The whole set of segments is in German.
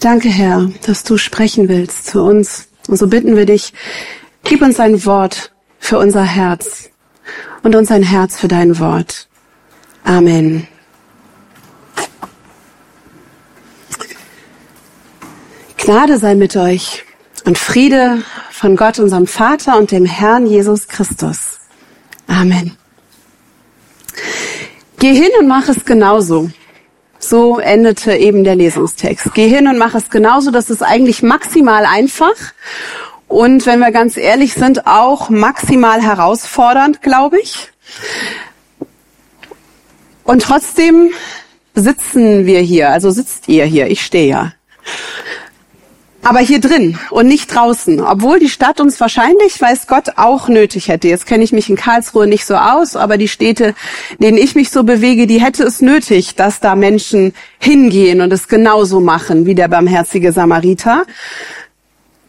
Danke, Herr, dass du sprechen willst zu uns. Und so bitten wir dich, gib uns ein Wort für unser Herz und uns ein Herz für dein Wort. Amen. Gnade sei mit euch und Friede von Gott, unserem Vater und dem Herrn Jesus Christus. Amen. Geh hin und mach es genauso. So endete eben der Lesungstext. Geh hin und mach es genauso. Das ist eigentlich maximal einfach. Und wenn wir ganz ehrlich sind, auch maximal herausfordernd, glaube ich. Und trotzdem sitzen wir hier, also sitzt ihr hier, ich stehe ja aber hier drin und nicht draußen, obwohl die Stadt uns wahrscheinlich, weiß Gott, auch nötig hätte. Jetzt kenne ich mich in Karlsruhe nicht so aus, aber die Städte, denen ich mich so bewege, die hätte es nötig, dass da Menschen hingehen und es genauso machen wie der barmherzige Samariter.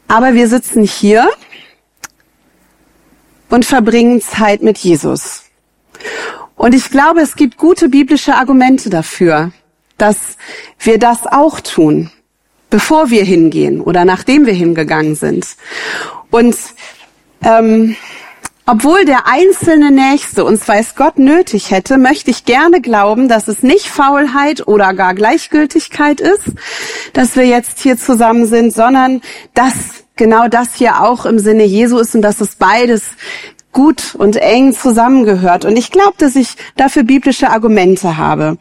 Aber wir sitzen hier und verbringen Zeit mit Jesus. Und ich glaube, es gibt gute biblische Argumente dafür, dass wir das auch tun bevor wir hingehen oder nachdem wir hingegangen sind. Und ähm, obwohl der einzelne Nächste uns weiß Gott nötig hätte, möchte ich gerne glauben, dass es nicht Faulheit oder gar Gleichgültigkeit ist, dass wir jetzt hier zusammen sind, sondern dass genau das hier auch im Sinne Jesu ist und dass es beides gut und eng zusammengehört. Und ich glaube, dass ich dafür biblische Argumente habe.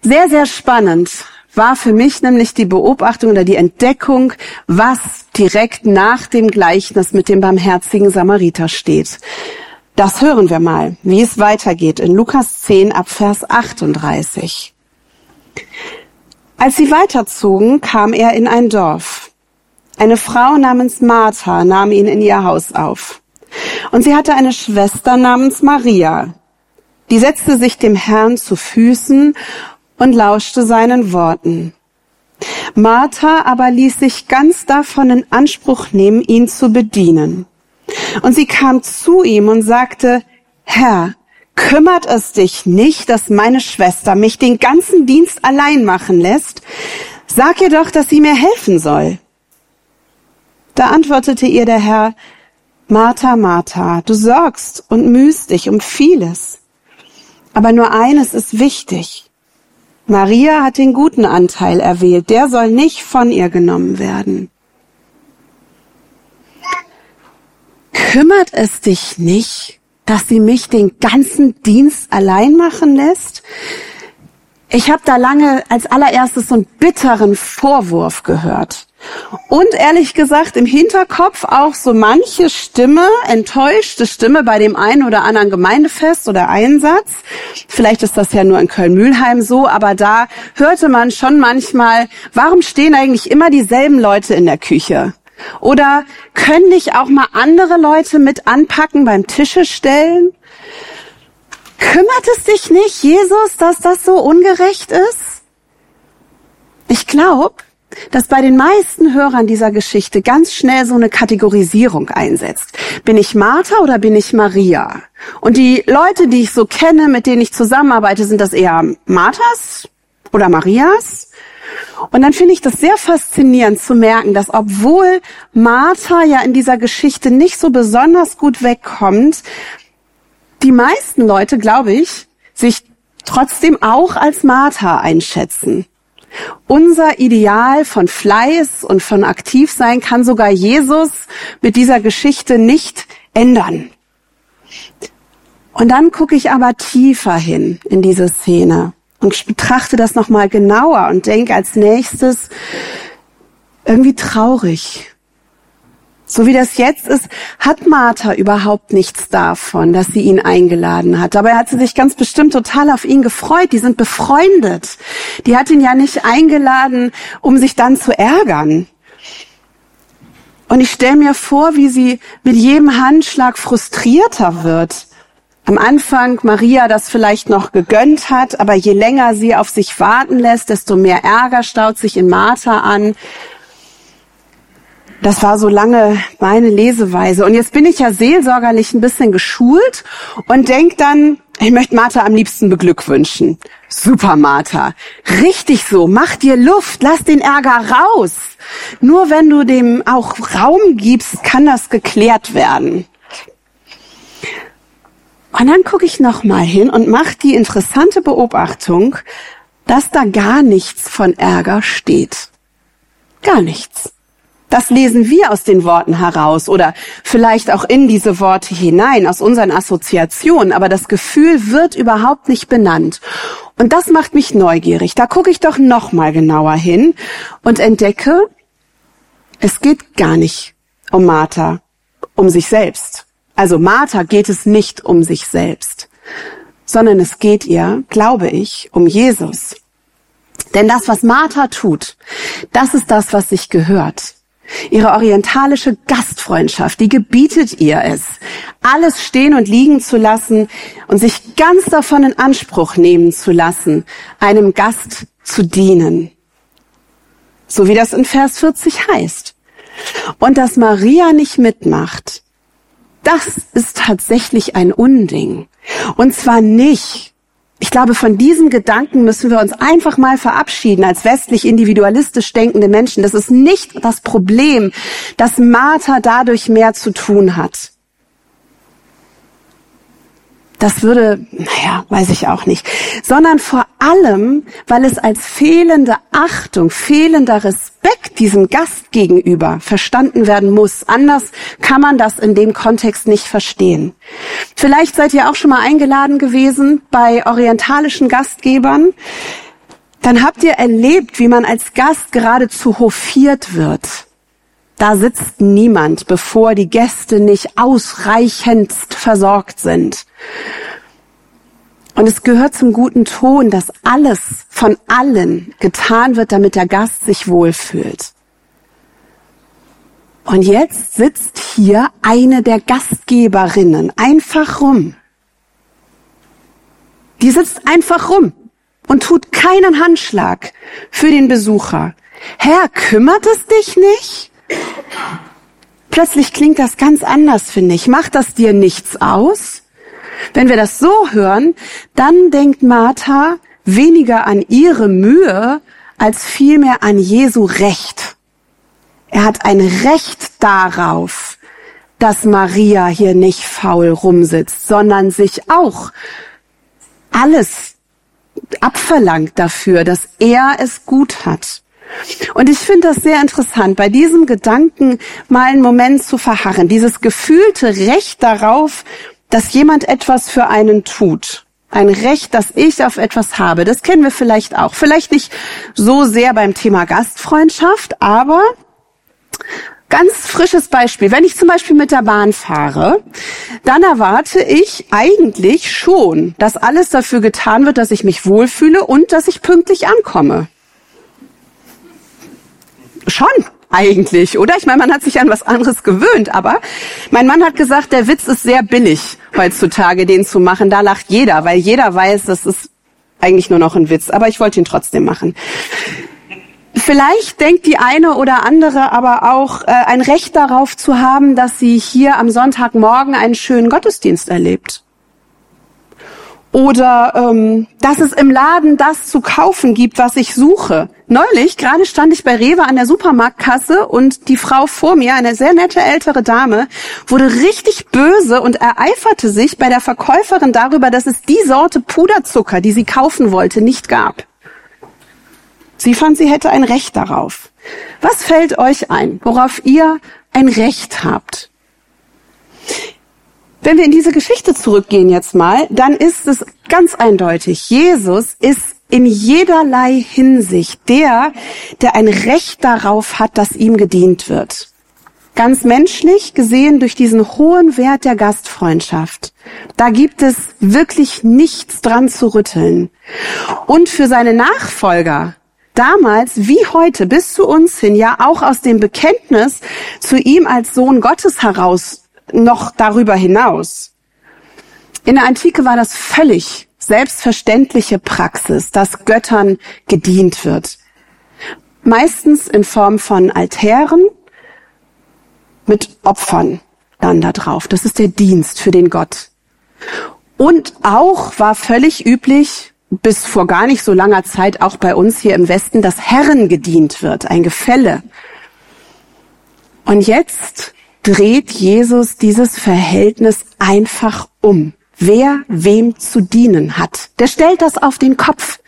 Sehr, sehr spannend war für mich nämlich die Beobachtung oder die Entdeckung, was direkt nach dem Gleichnis mit dem barmherzigen Samariter steht. Das hören wir mal, wie es weitergeht in Lukas 10 ab Vers 38. Als sie weiterzogen, kam er in ein Dorf. Eine Frau namens Martha nahm ihn in ihr Haus auf. Und sie hatte eine Schwester namens Maria. Die setzte sich dem Herrn zu Füßen und lauschte seinen Worten. Martha aber ließ sich ganz davon in Anspruch nehmen, ihn zu bedienen. Und sie kam zu ihm und sagte, Herr, kümmert es dich nicht, dass meine Schwester mich den ganzen Dienst allein machen lässt? Sag ihr doch, dass sie mir helfen soll. Da antwortete ihr der Herr, Martha, Martha, du sorgst und mühst dich um vieles. Aber nur eines ist wichtig. Maria hat den guten Anteil erwählt, der soll nicht von ihr genommen werden. Kümmert es dich nicht, dass sie mich den ganzen Dienst allein machen lässt? Ich habe da lange als allererstes so einen bitteren Vorwurf gehört. Und ehrlich gesagt im Hinterkopf auch so manche Stimme, enttäuschte Stimme bei dem einen oder anderen Gemeindefest oder Einsatz. Vielleicht ist das ja nur in Köln-Mühlheim so, aber da hörte man schon manchmal, warum stehen eigentlich immer dieselben Leute in der Küche? Oder können nicht auch mal andere Leute mit anpacken beim Tische stellen? Kümmert es dich nicht, Jesus, dass das so ungerecht ist? Ich glaube, dass bei den meisten Hörern dieser Geschichte ganz schnell so eine Kategorisierung einsetzt. Bin ich Martha oder bin ich Maria? Und die Leute, die ich so kenne, mit denen ich zusammenarbeite, sind das eher Marthas oder Marias? Und dann finde ich das sehr faszinierend zu merken, dass obwohl Martha ja in dieser Geschichte nicht so besonders gut wegkommt, die meisten Leute, glaube ich, sich trotzdem auch als Martha einschätzen. Unser Ideal von Fleiß und von Aktivsein kann sogar Jesus mit dieser Geschichte nicht ändern. Und dann gucke ich aber tiefer hin in diese Szene und betrachte das nochmal genauer und denke als nächstes irgendwie traurig. So wie das jetzt ist, hat Martha überhaupt nichts davon, dass sie ihn eingeladen hat. Dabei hat sie sich ganz bestimmt total auf ihn gefreut. Die sind befreundet. Die hat ihn ja nicht eingeladen, um sich dann zu ärgern. Und ich stelle mir vor, wie sie mit jedem Handschlag frustrierter wird. Am Anfang Maria das vielleicht noch gegönnt hat, aber je länger sie auf sich warten lässt, desto mehr Ärger staut sich in Martha an. Das war so lange meine Leseweise. Und jetzt bin ich ja seelsorgerlich ein bisschen geschult und denk dann, Ich möchte Martha am liebsten beglückwünschen. Super, Martha. Richtig so. Mach dir Luft. Lass den Ärger raus. Nur wenn du dem auch Raum gibst, kann das geklärt werden. Und dann gucke ich noch mal hin und mache die interessante Beobachtung, dass da gar nichts von Ärger steht. Gar nichts. Das lesen wir aus den Worten heraus oder vielleicht auch in diese Worte hinein, aus unseren Assoziationen, aber das Gefühl wird überhaupt nicht benannt. Und das macht mich neugierig. Da gucke ich doch noch mal genauer hin und entdecke, es geht gar nicht um Martha, um sich selbst. Also Martha geht es nicht um sich selbst, sondern es geht ihr, glaube ich, um Jesus. Denn das, was Martha tut, das ist das, was sich gehört. Ihre orientalische Gastfreundschaft, die gebietet ihr es, alles stehen und liegen zu lassen und sich ganz davon in Anspruch nehmen zu lassen, einem Gast zu dienen. So wie das in Vers 40 heißt. Und dass Maria nicht mitmacht, das ist tatsächlich ein Unding. Und zwar nicht, ich glaube, von diesem Gedanken müssen wir uns einfach mal verabschieden als westlich individualistisch denkende Menschen. Das ist nicht das Problem, dass Martha dadurch mehr zu tun hat. Das würde, naja, weiß ich auch nicht. Sondern vor allem, weil es als fehlende Achtung, fehlender Respekt diesem Gast gegenüber verstanden werden muss. Anders kann man das in dem Kontext nicht verstehen. Vielleicht seid ihr auch schon mal eingeladen gewesen bei orientalischen Gastgebern. Dann habt ihr erlebt, wie man als Gast geradezu hofiert wird. Da sitzt niemand, bevor die Gäste nicht ausreichendst versorgt sind. Und es gehört zum guten Ton, dass alles von allen getan wird, damit der Gast sich wohlfühlt. Und jetzt sitzt hier eine der Gastgeberinnen einfach rum. Die sitzt einfach rum und tut keinen Handschlag für den Besucher. Herr, kümmert es dich nicht? Plötzlich klingt das ganz anders, finde ich. Macht das dir nichts aus? Wenn wir das so hören, dann denkt Martha weniger an ihre Mühe als vielmehr an Jesu Recht. Er hat ein Recht darauf, dass Maria hier nicht faul rumsitzt, sondern sich auch alles abverlangt dafür, dass er es gut hat. Und ich finde das sehr interessant, bei diesem Gedanken mal einen Moment zu verharren, dieses gefühlte Recht darauf, dass jemand etwas für einen tut. Ein Recht, das ich auf etwas habe. Das kennen wir vielleicht auch. Vielleicht nicht so sehr beim Thema Gastfreundschaft, aber ganz frisches Beispiel. Wenn ich zum Beispiel mit der Bahn fahre, dann erwarte ich eigentlich schon, dass alles dafür getan wird, dass ich mich wohlfühle und dass ich pünktlich ankomme. Schon eigentlich, oder? Ich meine, man hat sich an was anderes gewöhnt, aber mein Mann hat gesagt, der Witz ist sehr billig heutzutage, den zu machen. Da lacht jeder, weil jeder weiß, das ist eigentlich nur noch ein Witz. Aber ich wollte ihn trotzdem machen. Vielleicht denkt die eine oder andere aber auch äh, ein Recht darauf zu haben, dass sie hier am Sonntagmorgen einen schönen Gottesdienst erlebt oder ähm, dass es im Laden das zu kaufen gibt, was ich suche. Neulich, gerade stand ich bei Rewe an der Supermarktkasse und die Frau vor mir, eine sehr nette ältere Dame, wurde richtig böse und ereiferte sich bei der Verkäuferin darüber, dass es die Sorte Puderzucker, die sie kaufen wollte, nicht gab. Sie fand, sie hätte ein Recht darauf. Was fällt euch ein, worauf ihr ein Recht habt? Wenn wir in diese Geschichte zurückgehen jetzt mal, dann ist es ganz eindeutig, Jesus ist in jederlei Hinsicht der, der ein Recht darauf hat, dass ihm gedient wird. Ganz menschlich gesehen durch diesen hohen Wert der Gastfreundschaft. Da gibt es wirklich nichts dran zu rütteln. Und für seine Nachfolger, damals wie heute bis zu uns hin, ja auch aus dem Bekenntnis zu ihm als Sohn Gottes heraus noch darüber hinaus. In der Antike war das völlig selbstverständliche Praxis, dass Göttern gedient wird. Meistens in Form von Altären mit Opfern dann da drauf. Das ist der Dienst für den Gott. Und auch war völlig üblich, bis vor gar nicht so langer Zeit auch bei uns hier im Westen, dass Herren gedient wird, ein Gefälle. Und jetzt dreht Jesus dieses Verhältnis einfach um. Wer wem zu dienen hat, der stellt das auf den Kopf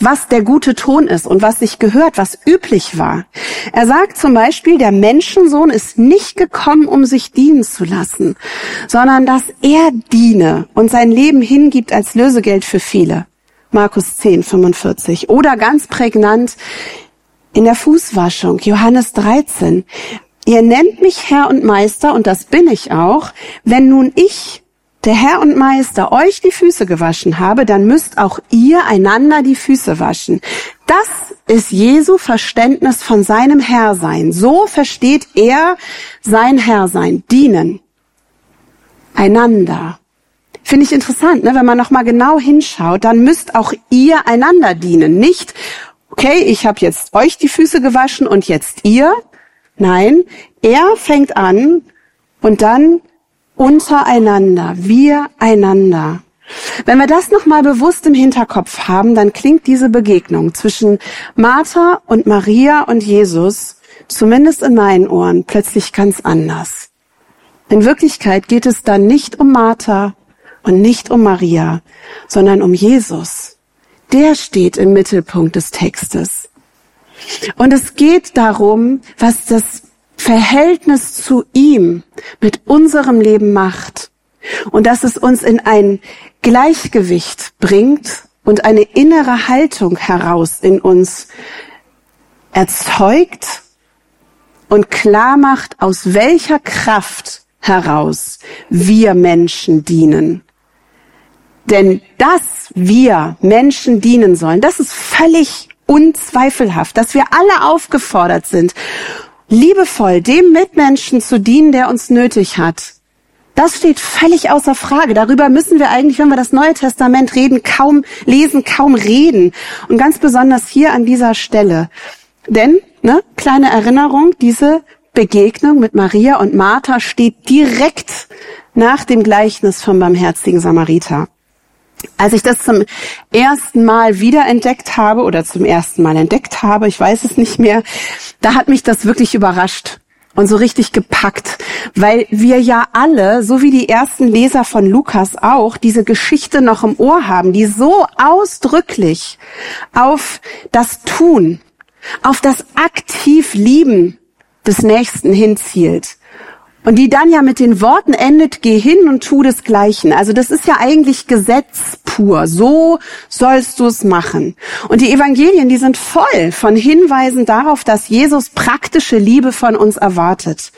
was der gute Ton ist und was sich gehört, was üblich war. Er sagt zum Beispiel, der Menschensohn ist nicht gekommen, um sich dienen zu lassen, sondern dass er diene und sein Leben hingibt als Lösegeld für viele. Markus 10, 45. Oder ganz prägnant in der Fußwaschung, Johannes 13. Ihr nennt mich Herr und Meister, und das bin ich auch, wenn nun ich der Herr und Meister euch die Füße gewaschen habe, dann müsst auch ihr einander die Füße waschen. Das ist Jesu Verständnis von seinem Herrsein. So versteht er sein Herrsein. Dienen. Einander. Finde ich interessant, ne? wenn man noch mal genau hinschaut, dann müsst auch ihr einander dienen. Nicht, okay, ich habe jetzt euch die Füße gewaschen und jetzt ihr. Nein, er fängt an und dann untereinander, wir einander. Wenn wir das nochmal bewusst im Hinterkopf haben, dann klingt diese Begegnung zwischen Martha und Maria und Jesus, zumindest in meinen Ohren, plötzlich ganz anders. In Wirklichkeit geht es dann nicht um Martha und nicht um Maria, sondern um Jesus. Der steht im Mittelpunkt des Textes. Und es geht darum, was das Verhältnis zu ihm mit unserem Leben macht und dass es uns in ein Gleichgewicht bringt und eine innere Haltung heraus in uns erzeugt und klar macht, aus welcher Kraft heraus wir Menschen dienen. Denn dass wir Menschen dienen sollen, das ist völlig unzweifelhaft, dass wir alle aufgefordert sind, liebevoll dem Mitmenschen zu dienen, der uns nötig hat. Das steht völlig außer Frage. Darüber müssen wir eigentlich, wenn wir das Neue Testament reden, kaum lesen, kaum reden. Und ganz besonders hier an dieser Stelle. Denn, ne, kleine Erinnerung, diese Begegnung mit Maria und Martha steht direkt nach dem Gleichnis vom barmherzigen Samariter. Als ich das zum ersten Mal wiederentdeckt habe oder zum ersten Mal entdeckt habe, ich weiß es nicht mehr, da hat mich das wirklich überrascht und so richtig gepackt, weil wir ja alle, so wie die ersten Leser von Lukas auch, diese Geschichte noch im Ohr haben, die so ausdrücklich auf das Tun, auf das aktiv Lieben des Nächsten hinzielt. Und die dann ja mit den Worten endet, geh hin und tu desgleichen. Also das ist ja eigentlich Gesetz pur. So sollst du es machen. Und die Evangelien, die sind voll von Hinweisen darauf, dass Jesus praktische Liebe von uns erwartet.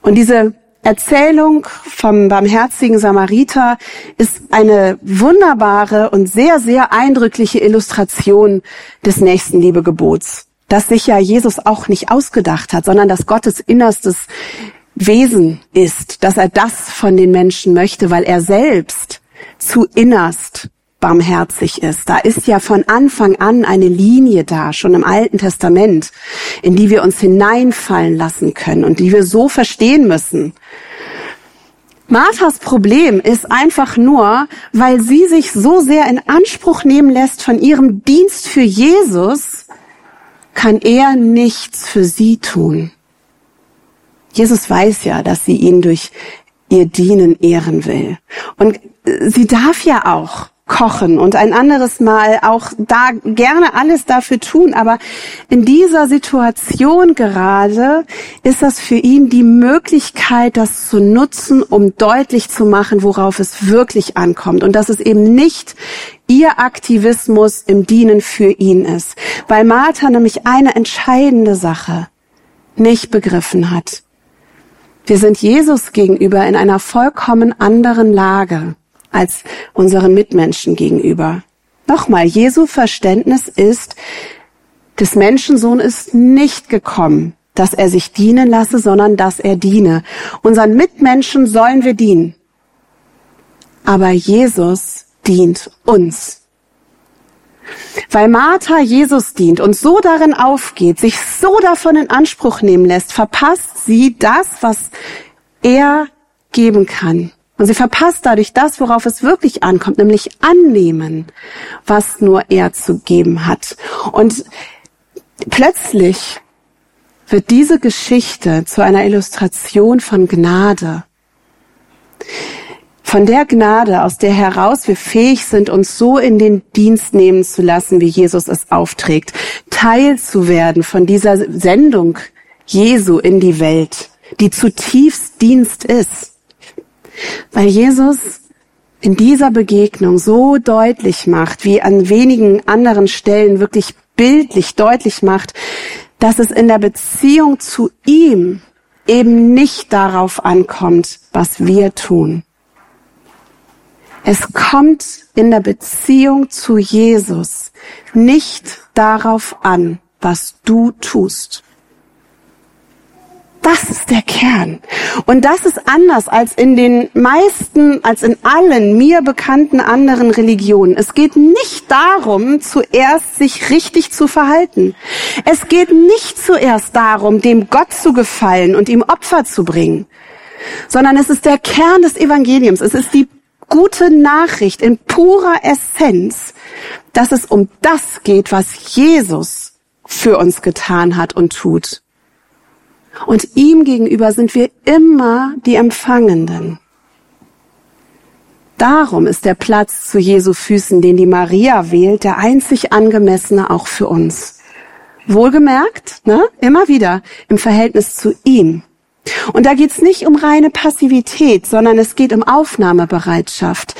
Und diese Erzählung vom barmherzigen Samariter ist eine wunderbare und sehr, sehr eindrückliche Illustration des Nächstenliebegebots, das sich ja Jesus auch nicht ausgedacht hat, sondern das Gottes Innerstes Wesen ist, dass er das von den Menschen möchte, weil er selbst zu innerst barmherzig ist. Da ist ja von Anfang an eine Linie da, schon im Alten Testament, in die wir uns hineinfallen lassen können und die wir so verstehen müssen. Marthas Problem ist einfach nur, weil sie sich so sehr in Anspruch nehmen lässt von ihrem Dienst für Jesus, kann er nichts für sie tun. Jesus weiß ja, dass sie ihn durch ihr Dienen ehren will. Und sie darf ja auch kochen und ein anderes Mal auch da gerne alles dafür tun. Aber in dieser Situation gerade ist das für ihn die Möglichkeit, das zu nutzen, um deutlich zu machen, worauf es wirklich ankommt. Und dass es eben nicht ihr Aktivismus im Dienen für ihn ist. Weil Martha nämlich eine entscheidende Sache nicht begriffen hat. Wir sind Jesus gegenüber in einer vollkommen anderen Lage als unseren Mitmenschen gegenüber. Nochmal, Jesu Verständnis ist, des Menschensohn ist nicht gekommen, dass er sich dienen lasse, sondern dass er diene. Unseren Mitmenschen sollen wir dienen. Aber Jesus dient uns. Weil Martha Jesus dient und so darin aufgeht, sich so davon in Anspruch nehmen lässt, verpasst sie das, was er geben kann. Und sie verpasst dadurch das, worauf es wirklich ankommt, nämlich annehmen, was nur er zu geben hat. Und plötzlich wird diese Geschichte zu einer Illustration von Gnade. Von der Gnade, aus der heraus wir fähig sind, uns so in den Dienst nehmen zu lassen, wie Jesus es aufträgt, Teil zu werden von dieser Sendung Jesu in die Welt, die zutiefst Dienst ist. Weil Jesus in dieser Begegnung so deutlich macht, wie an wenigen anderen Stellen wirklich bildlich deutlich macht, dass es in der Beziehung zu ihm eben nicht darauf ankommt, was wir tun. Es kommt in der Beziehung zu Jesus nicht darauf an, was du tust. Das ist der Kern. Und das ist anders als in den meisten, als in allen mir bekannten anderen Religionen. Es geht nicht darum, zuerst sich richtig zu verhalten. Es geht nicht zuerst darum, dem Gott zu gefallen und ihm Opfer zu bringen, sondern es ist der Kern des Evangeliums. Es ist die gute Nachricht in purer Essenz, dass es um das geht, was Jesus für uns getan hat und tut. Und ihm gegenüber sind wir immer die Empfangenden. Darum ist der Platz zu Jesu Füßen, den die Maria wählt, der einzig angemessene auch für uns. Wohlgemerkt, ne, immer wieder im Verhältnis zu ihm. Und da geht's nicht um reine Passivität, sondern es geht um Aufnahmebereitschaft.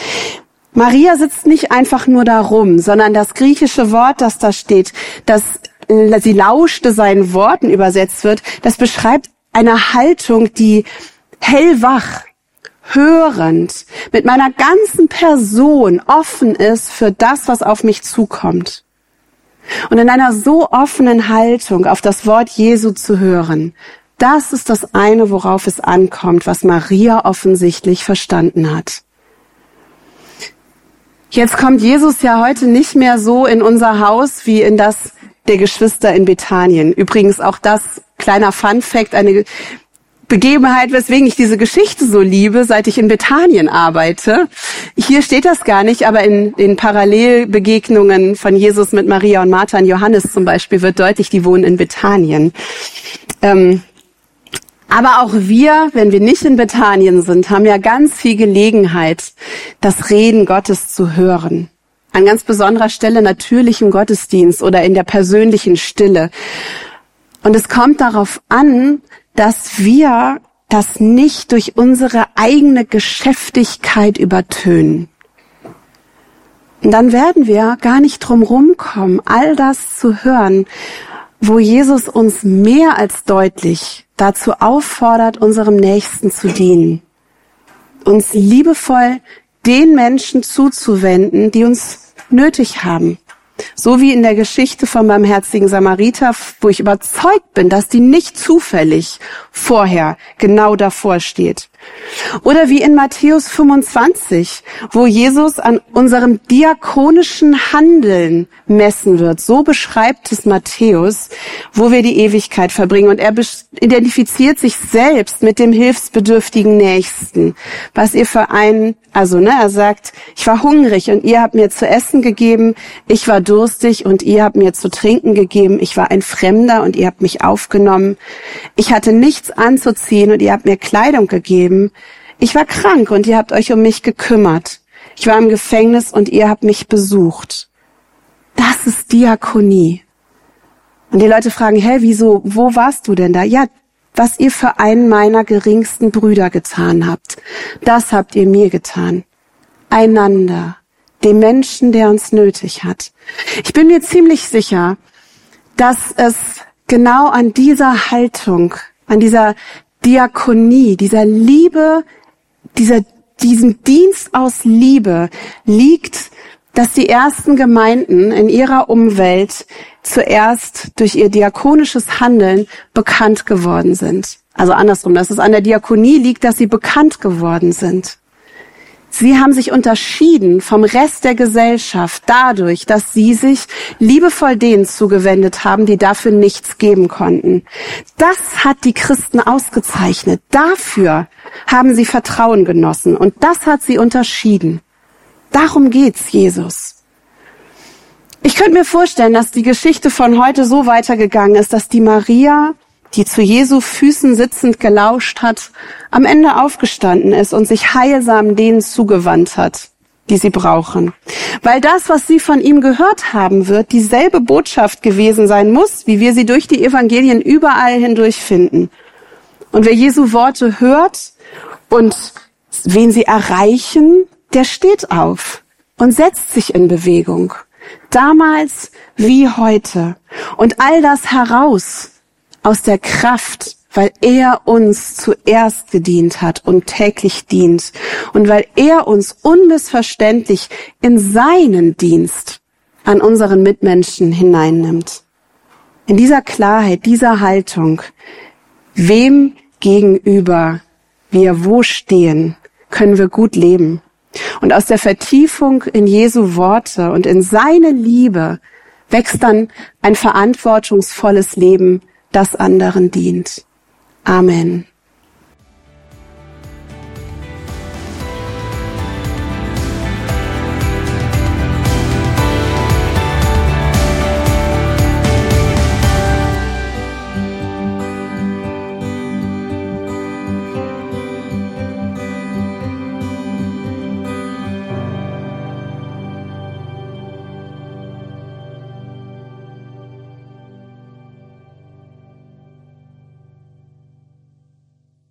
Maria sitzt nicht einfach nur da rum, sondern das griechische Wort, das da steht, das sie lauschte seinen Worten übersetzt wird, das beschreibt eine Haltung, die hellwach, hörend, mit meiner ganzen Person offen ist für das, was auf mich zukommt. Und in einer so offenen Haltung auf das Wort Jesu zu hören, das ist das eine, worauf es ankommt, was Maria offensichtlich verstanden hat. Jetzt kommt Jesus ja heute nicht mehr so in unser Haus wie in das der Geschwister in Bethanien. Übrigens auch das kleiner Fun Fact, eine Begebenheit, weswegen ich diese Geschichte so liebe, seit ich in Bethanien arbeite. Hier steht das gar nicht, aber in den Parallelbegegnungen von Jesus mit Maria und Martha und Johannes zum Beispiel wird deutlich, die wohnen in Bethanien. Ähm, aber auch wir, wenn wir nicht in Bethanien sind, haben ja ganz viel Gelegenheit, das Reden Gottes zu hören. An ganz besonderer Stelle natürlich im Gottesdienst oder in der persönlichen Stille. Und es kommt darauf an, dass wir das nicht durch unsere eigene Geschäftigkeit übertönen. Und dann werden wir gar nicht drum rumkommen, all das zu hören, wo Jesus uns mehr als deutlich dazu auffordert, unserem Nächsten zu dienen. Uns liebevoll den Menschen zuzuwenden, die uns nötig haben. So wie in der Geschichte vom barmherzigen Samariter, wo ich überzeugt bin, dass die nicht zufällig vorher genau davor steht. Oder wie in Matthäus 25, wo Jesus an unserem diakonischen Handeln messen wird. So beschreibt es Matthäus, wo wir die Ewigkeit verbringen. Und er identifiziert sich selbst mit dem hilfsbedürftigen Nächsten. Was ihr für einen, also, ne, er sagt, ich war hungrig und ihr habt mir zu essen gegeben. Ich war durstig und ihr habt mir zu trinken gegeben. Ich war ein Fremder und ihr habt mich aufgenommen. Ich hatte nichts anzuziehen und ihr habt mir Kleidung gegeben geschrieben, ich war krank und ihr habt euch um mich gekümmert. Ich war im Gefängnis und ihr habt mich besucht. Das ist Diakonie. Und die Leute fragen, hä, wieso, wo warst du denn da? Ja, was ihr für einen meiner geringsten Brüder getan habt, das habt ihr mir getan. Einander, dem Menschen, der uns nötig hat. Ich bin mir ziemlich sicher, dass es genau an dieser Haltung, an dieser Diakonie, dieser Liebe, dieser, diesem Dienst aus Liebe liegt, dass die ersten Gemeinden in ihrer Umwelt zuerst durch ihr diakonisches Handeln bekannt geworden sind. Also andersrum, dass es an der Diakonie liegt, dass sie bekannt geworden sind. Sie haben sich unterschieden vom Rest der Gesellschaft dadurch, dass sie sich liebevoll denen zugewendet haben, die dafür nichts geben konnten. Das hat die Christen ausgezeichnet. Dafür haben sie Vertrauen genossen und das hat sie unterschieden. Darum geht's Jesus. Ich könnte mir vorstellen, dass die Geschichte von heute so weitergegangen ist, dass die Maria die zu Jesu Füßen sitzend gelauscht hat, am Ende aufgestanden ist und sich heilsam denen zugewandt hat, die sie brauchen. Weil das, was sie von ihm gehört haben wird, dieselbe Botschaft gewesen sein muss, wie wir sie durch die Evangelien überall hindurch finden. Und wer Jesu Worte hört und wen sie erreichen, der steht auf und setzt sich in Bewegung. Damals wie heute. Und all das heraus aus der Kraft, weil er uns zuerst gedient hat und täglich dient und weil er uns unmissverständlich in seinen Dienst an unseren Mitmenschen hineinnimmt. In dieser Klarheit, dieser Haltung, wem gegenüber wir wo stehen, können wir gut leben. Und aus der Vertiefung in Jesu Worte und in seine Liebe wächst dann ein verantwortungsvolles Leben das anderen dient. Amen.